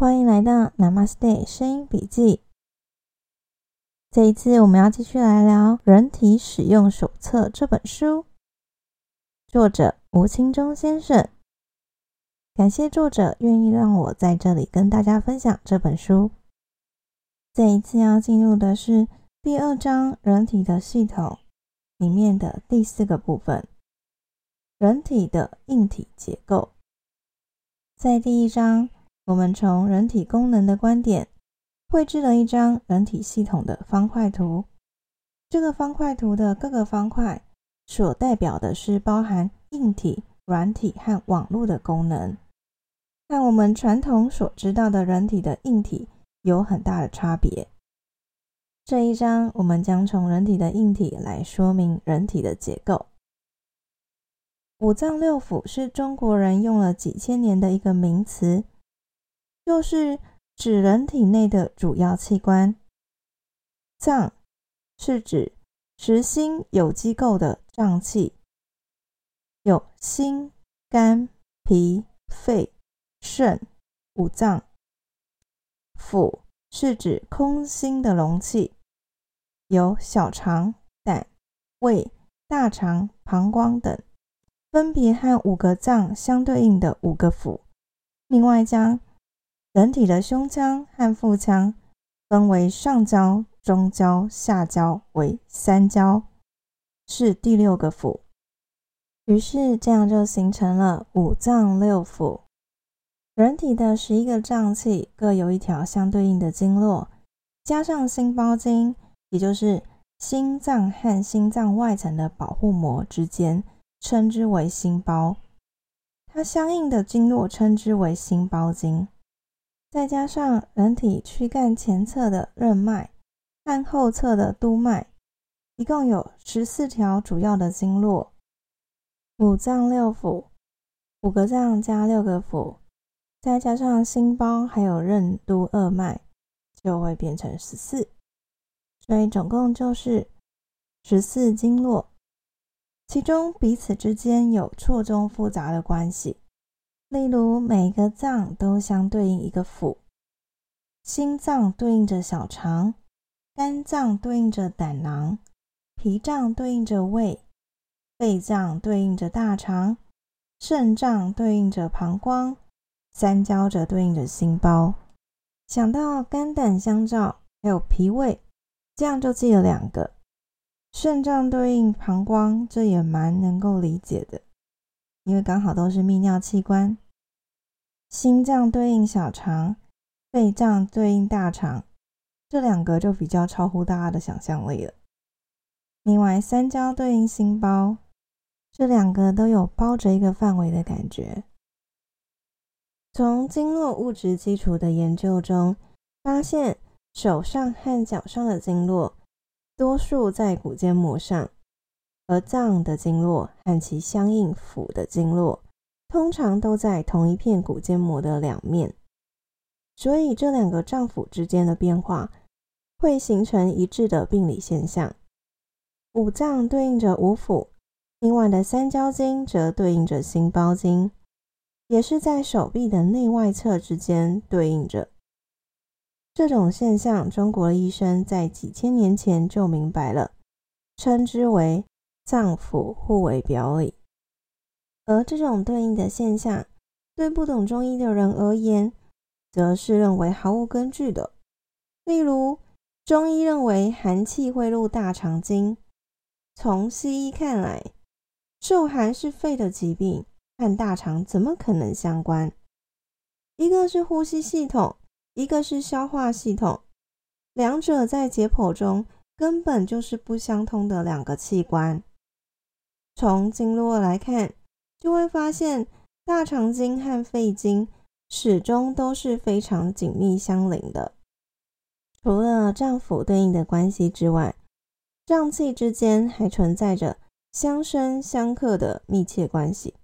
欢迎来到 Namaste 声音笔记。这一次我们要继续来聊《人体使用手册》这本书，作者吴清忠先生。感谢作者愿意让我在这里跟大家分享这本书。这一次要进入的是第二章“人体的系统”里面的第四个部分——人体的硬体结构。在第一章。我们从人体功能的观点绘制了一张人体系统的方块图。这个方块图的各个方块所代表的是包含硬体、软体和网络的功能，和我们传统所知道的人体的硬体有很大的差别。这一章我们将从人体的硬体来说明人体的结构。五脏六腑是中国人用了几千年的一个名词。就是指人体内的主要器官。脏是指实心有机构的脏器，有心、肝、脾、肺、肾五脏。腑是指空心的容器，有小肠、胆、胃、大肠、膀胱等，分别和五个脏相对应的五个腑。另外将人体的胸腔和腹腔分为上焦、中焦、下焦为三焦，是第六个腑。于是这样就形成了五脏六腑。人体的十一个脏器各有一条相对应的经络，加上心包经，也就是心脏和心脏外层的保护膜之间，称之为心包。它相应的经络称之为心包经。再加上人体躯干前侧的任脉和后侧的督脉，一共有十四条主要的经络。五脏六腑，五个脏加六个腑，再加上心包还有任督二脉，就会变成十四。所以总共就是十四经络，其中彼此之间有错综复杂的关系。例如，每个脏都相对应一个腑，心脏对应着小肠，肝脏对应着胆囊，脾脏对应着胃，肺脏对应着大肠，肾脏对应着膀胱，三焦则对应着心包。想到肝胆相照，还有脾胃，这样就记了两个。肾脏对应膀胱，这也蛮能够理解的。因为刚好都是泌尿器官，心脏对应小肠，肺脏对应大肠，这两个就比较超乎大家的想象力了。另外，三焦对应心包，这两个都有包着一个范围的感觉。从经络物质基础的研究中，发现手上和脚上的经络，多数在骨间膜上。而脏的经络和其相应腑的经络，通常都在同一片骨间膜的两面，所以这两个脏腑之间的变化会形成一致的病理现象。五脏对应着五腑，另外的三焦经则对应着心包经，也是在手臂的内外侧之间对应着。这种现象，中国医生在几千年前就明白了，称之为。脏腑互为表里，而这种对应的现象，对不懂中医的人而言，则是认为毫无根据的。例如，中医认为寒气会入大肠经，从西医看来，受寒是肺的疾病，和大肠怎么可能相关？一个是呼吸系统，一个是消化系统，两者在解剖中根本就是不相通的两个器官。从经络来看，就会发现大肠经和肺经始终都是非常紧密相邻的。除了脏腑对应的关系之外，脏器之间还存在着相生相克的密切关系。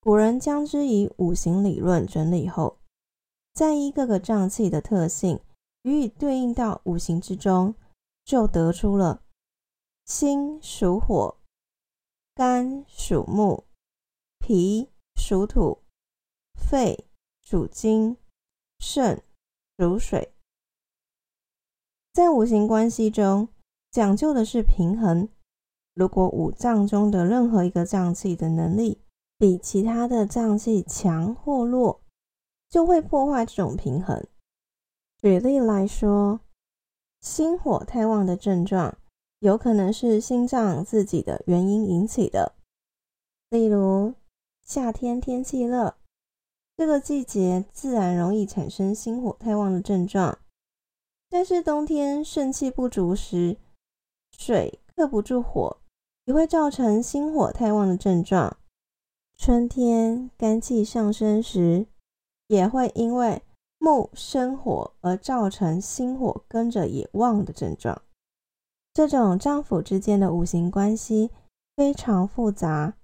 古人将之以五行理论整理后，再依各个脏器的特性予以对应到五行之中，就得出了心属火。肝属木，脾属土，肺属金，肾属水，在五行关系中讲究的是平衡。如果五脏中的任何一个脏器的能力比其他的脏器强或弱，就会破坏这种平衡。举例来说，心火太旺的症状，有可能是心脏自己的原因引起的。例如，夏天天气热，这个季节自然容易产生心火太旺的症状。但是冬天肾气不足时，水克不住火。也会造成心火太旺的症状。春天肝气上升时，也会因为木生火而造成心火跟着也旺的症状。这种脏腑之间的五行关系非常复杂，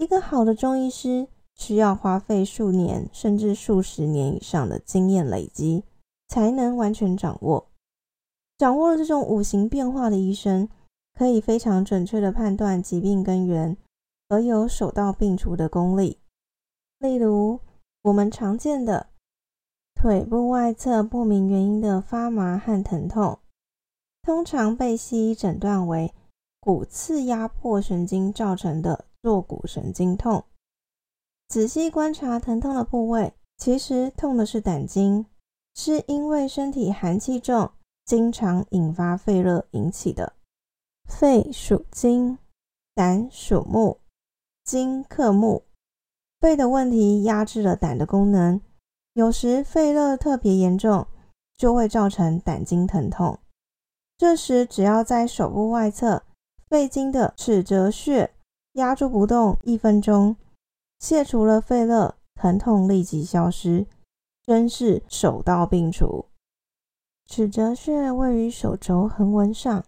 一个好的中医师需要花费数年甚至数十年以上的经验累积，才能完全掌握。掌握了这种五行变化的医生。可以非常准确的判断疾病根源，而有手到病除的功力。例如，我们常见的腿部外侧不明原因的发麻和疼痛，通常被西医诊断为骨刺压迫神经造成的坐骨神经痛。仔细观察疼痛的部位，其实痛的是胆经，是因为身体寒气重，经常引发肺热引起的。肺属金，胆属木，金克木。肺的问题压制了胆的功能，有时肺热特别严重，就会造成胆经疼痛。这时只要在手部外侧肺经的尺泽穴压住不动一分钟，卸除了肺热，疼痛立即消失，真是手到病除。尺泽穴位于手肘横纹上。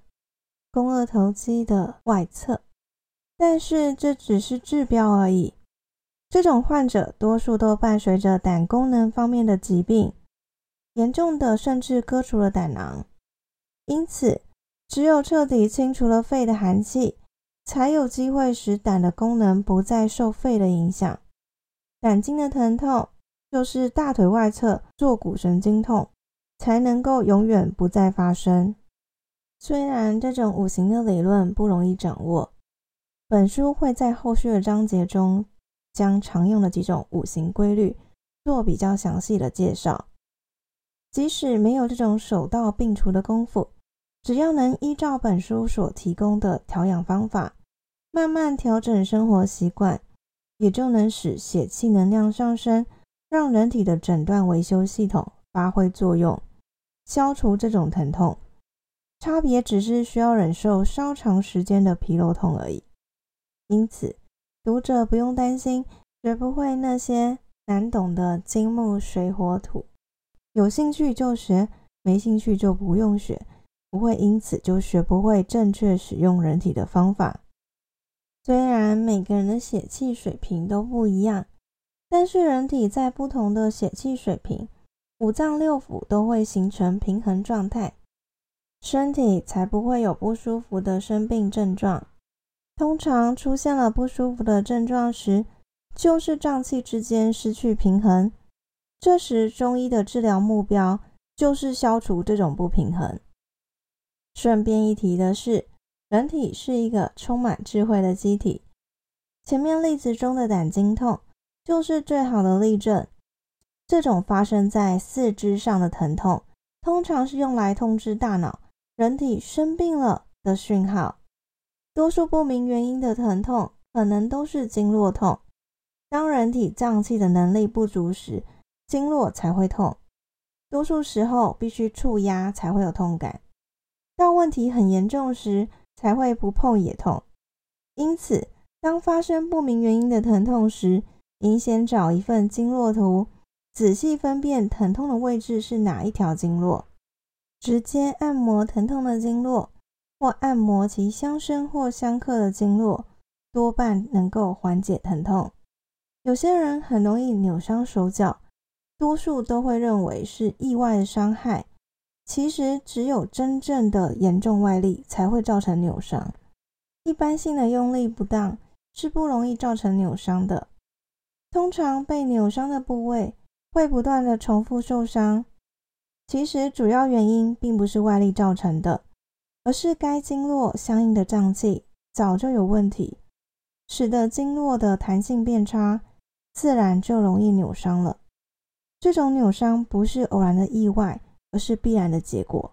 肱二头肌的外侧，但是这只是治标而已。这种患者多数都伴随着胆功能方面的疾病，严重的甚至割除了胆囊。因此，只有彻底清除了肺的寒气，才有机会使胆的功能不再受肺的影响。胆经的疼痛就是大腿外侧坐骨神经痛，才能够永远不再发生。虽然这种五行的理论不容易掌握，本书会在后续的章节中将常用的几种五行规律做比较详细的介绍。即使没有这种手到病除的功夫，只要能依照本书所提供的调养方法，慢慢调整生活习惯，也就能使血气能量上升，让人体的诊断维修系统发挥作用，消除这种疼痛。差别只是需要忍受稍长时间的疲肉痛而已，因此读者不用担心学不会那些难懂的金木水火土。有兴趣就学，没兴趣就不用学，不会因此就学不会正确使用人体的方法。虽然每个人的血气水平都不一样，但是人体在不同的血气水平，五脏六腑都会形成平衡状态。身体才不会有不舒服的生病症状。通常出现了不舒服的症状时，就是脏器之间失去平衡。这时，中医的治疗目标就是消除这种不平衡。顺便一提的是，人体是一个充满智慧的机体。前面例子中的胆经痛就是最好的例证。这种发生在四肢上的疼痛，通常是用来通知大脑。人体生病了的讯号，多数不明原因的疼痛可能都是经络痛。当人体脏器的能力不足时，经络才会痛。多数时候必须触压才会有痛感，到问题很严重时才会不碰也痛。因此，当发生不明原因的疼痛时，应先找一份经络图，仔细分辨疼痛的位置是哪一条经络。直接按摩疼痛的经络，或按摩其相生或相克的经络，多半能够缓解疼痛。有些人很容易扭伤手脚，多数都会认为是意外的伤害。其实，只有真正的严重外力才会造成扭伤，一般性的用力不当是不容易造成扭伤的。通常被扭伤的部位会不断的重复受伤。其实主要原因并不是外力造成的，而是该经络相应的脏器早就有问题，使得经络的弹性变差，自然就容易扭伤了。这种扭伤不是偶然的意外，而是必然的结果。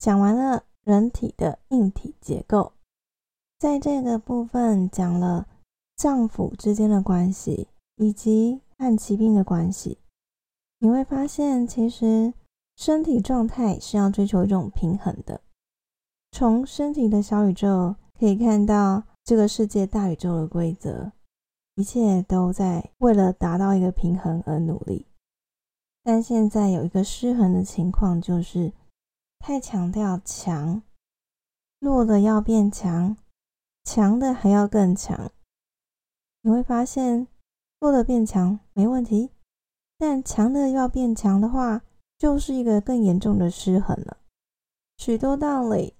讲完了人体的硬体结构，在这个部分讲了脏腑之间的关系，以及和疾病的关系。你会发现，其实身体状态是要追求一种平衡的。从身体的小宇宙可以看到这个世界大宇宙的规则，一切都在为了达到一个平衡而努力。但现在有一个失衡的情况，就是太强调强，弱的要变强，强的还要更强。你会发现，弱的变强没问题。但强的要变强的话，就是一个更严重的失衡了。许多道理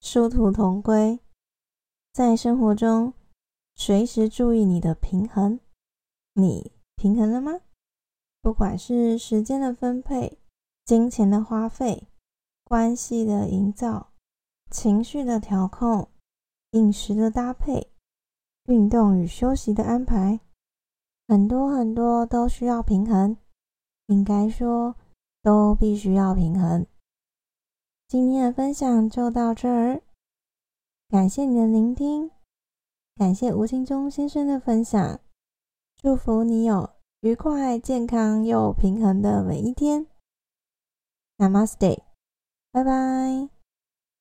殊途同归，在生活中随时注意你的平衡。你平衡了吗？不管是时间的分配、金钱的花费、关系的营造、情绪的调控、饮食的搭配、运动与休息的安排。很多很多都需要平衡，应该说都必须要平衡。今天的分享就到这儿，感谢你的聆听，感谢吴清忠先生的分享，祝福你有愉快、健康又平衡的每一天。Namaste，拜拜。